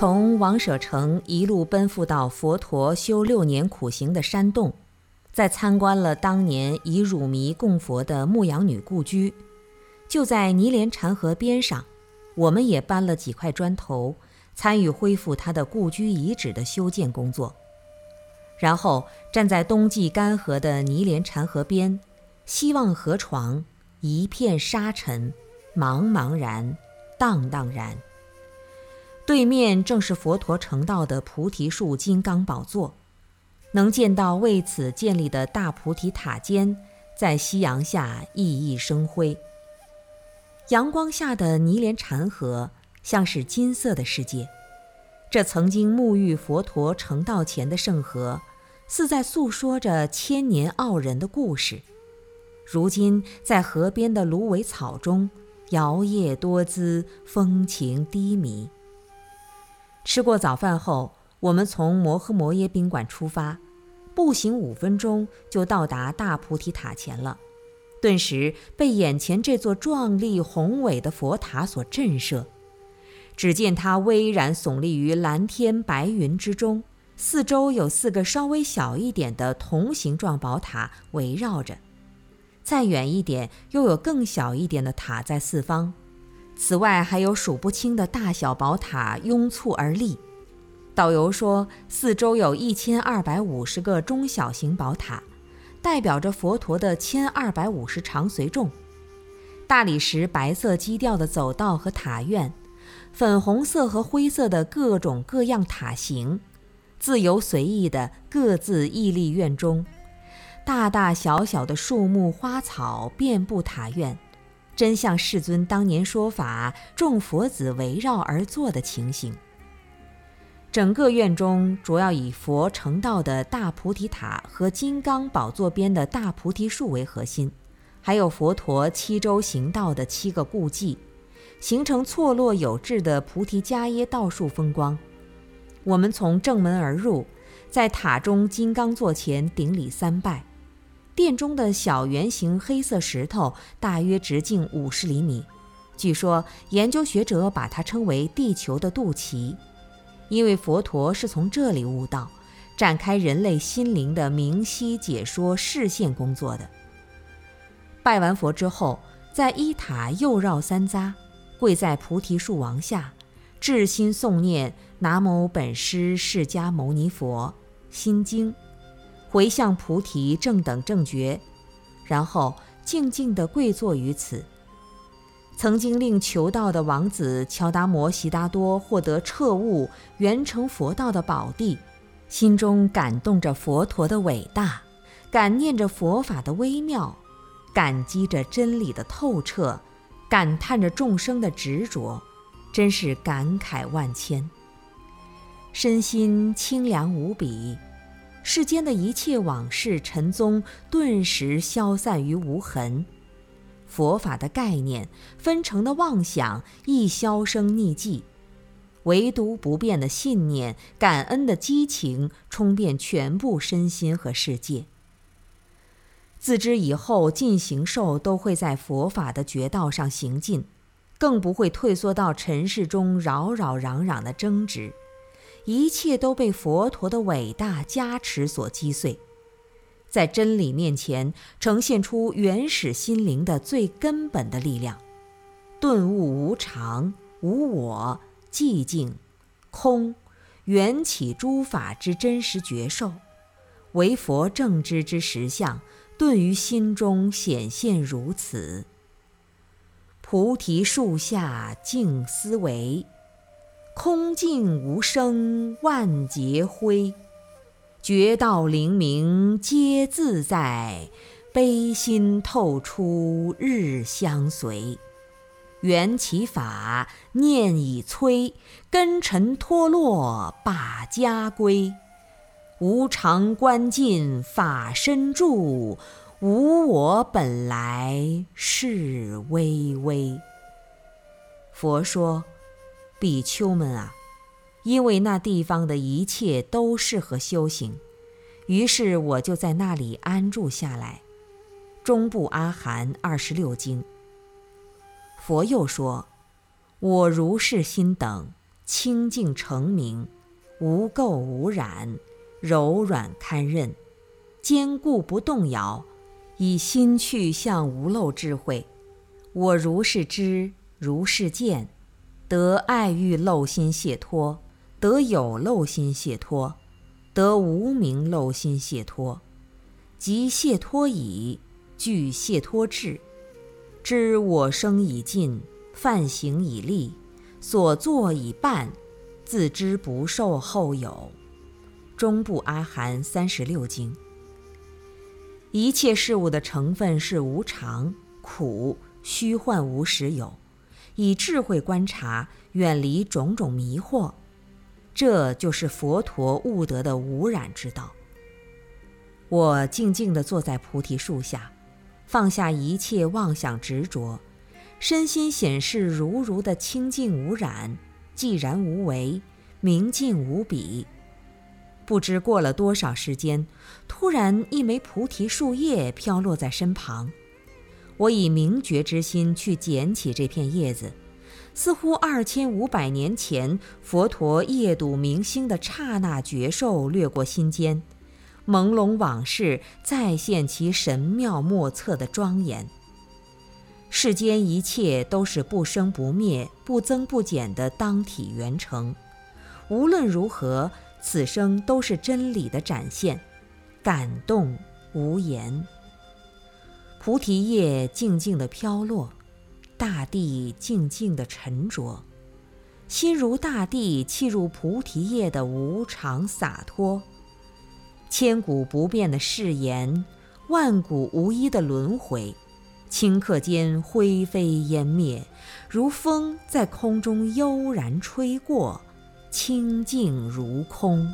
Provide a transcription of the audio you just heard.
从王舍城一路奔赴到佛陀修六年苦行的山洞，再参观了当年以乳糜供佛的牧羊女故居。就在尼连禅河边上，我们也搬了几块砖头，参与恢复他的故居遗址的修建工作。然后站在冬季干涸的尼连禅河边，希望河床一片沙尘，茫茫然，荡荡然。对面正是佛陀成道的菩提树金刚宝座，能见到为此建立的大菩提塔尖，在夕阳下熠熠生辉。阳光下的尼连禅河像是金色的世界，这曾经沐浴佛陀成道前的圣河，似在诉说着千年傲人的故事。如今在河边的芦苇草中，摇曳多姿，风情低迷。吃过早饭后，我们从摩诃摩耶宾馆出发，步行五分钟就到达大菩提塔前了。顿时被眼前这座壮丽宏伟的佛塔所震慑。只见它巍然耸立于蓝天白云之中，四周有四个稍微小一点的同形状宝塔围绕着，再远一点又有更小一点的塔在四方。此外，还有数不清的大小宝塔拥簇而立。导游说，四周有一千二百五十个中小型宝塔，代表着佛陀的千二百五十常随众。大理石白色基调的走道和塔院，粉红色和灰色的各种各样塔形，自由随意的各自屹立院中。大大小小的树木花草遍布塔院。真像世尊当年说法，众佛子围绕而坐的情形。整个院中主要以佛成道的大菩提塔和金刚宝座边的大菩提树为核心，还有佛陀七周行道的七个故迹，形成错落有致的菩提伽耶道树风光。我们从正门而入，在塔中金刚座前顶礼三拜。殿中的小圆形黑色石头大约直径五十厘米，据说研究学者把它称为“地球的肚脐”，因为佛陀是从这里悟道，展开人类心灵的明晰解说视线工作的。拜完佛之后，在一塔右绕三匝，跪在菩提树王下，至心诵念“南无本师释迦牟尼佛”心经。回向菩提正等正觉，然后静静地跪坐于此。曾经令求道的王子乔达摩悉达多获得彻悟、圆成佛道的宝地，心中感动着佛陀的伟大，感念着佛法的微妙，感激着真理的透彻，感叹着众生的执着，真是感慨万千，身心清凉无比。世间的一切往事尘踪顿时消散于无痕，佛法的概念、分成的妄想亦销声匿迹，唯独不变的信念、感恩的激情冲遍全部身心和世界。自知以后尽行受都会在佛法的绝道上行进，更不会退缩到尘世中扰扰攘攘的争执。一切都被佛陀的伟大加持所击碎，在真理面前呈现出原始心灵的最根本的力量，顿悟无常、无我、寂静、空、缘起诸法之真实觉受，为佛正知之实相，顿于心中显现如此。菩提树下静思维。空静无声万劫灰，觉道灵明皆自在，悲心透出日相随。缘起法念已摧，根尘脱落把家归。无常观尽法身住，无我本来是微微。佛说。比丘们啊，因为那地方的一切都适合修行，于是我就在那里安住下来。中部阿含二十六经。佛又说：“我如是心等，清净澄明，无垢无染，柔软堪任，坚固不动摇，以心去向无漏智慧。我如是知，如是见，得爱欲漏心解脱，得有漏心解脱，得无明漏心解脱，即解脱已，具解脱智，知我生已尽，犯行已立，所作已办，自知不受后有。中部阿含三十六经。一切事物的成分是无常、苦。虚幻无实有，以智慧观察，远离种种迷惑，这就是佛陀悟得的无染之道。我静静地坐在菩提树下，放下一切妄想执着，身心显示如如的清净无染，寂然无为，明净无比。不知过了多少时间，突然一枚菩提树叶飘落在身旁。我以明觉之心去捡起这片叶子，似乎二千五百年前佛陀夜睹明星的刹那觉受掠过心间，朦胧往事再现其神妙莫测的庄严。世间一切都是不生不灭、不增不减的当体圆成，无论如何，此生都是真理的展现，感动无言。菩提叶静静地飘落，大地静静地沉着，心如大地契入菩提叶的无常洒脱，千古不变的誓言，万古无一的轮回，顷刻间灰飞烟灭，如风在空中悠然吹过，清净如空。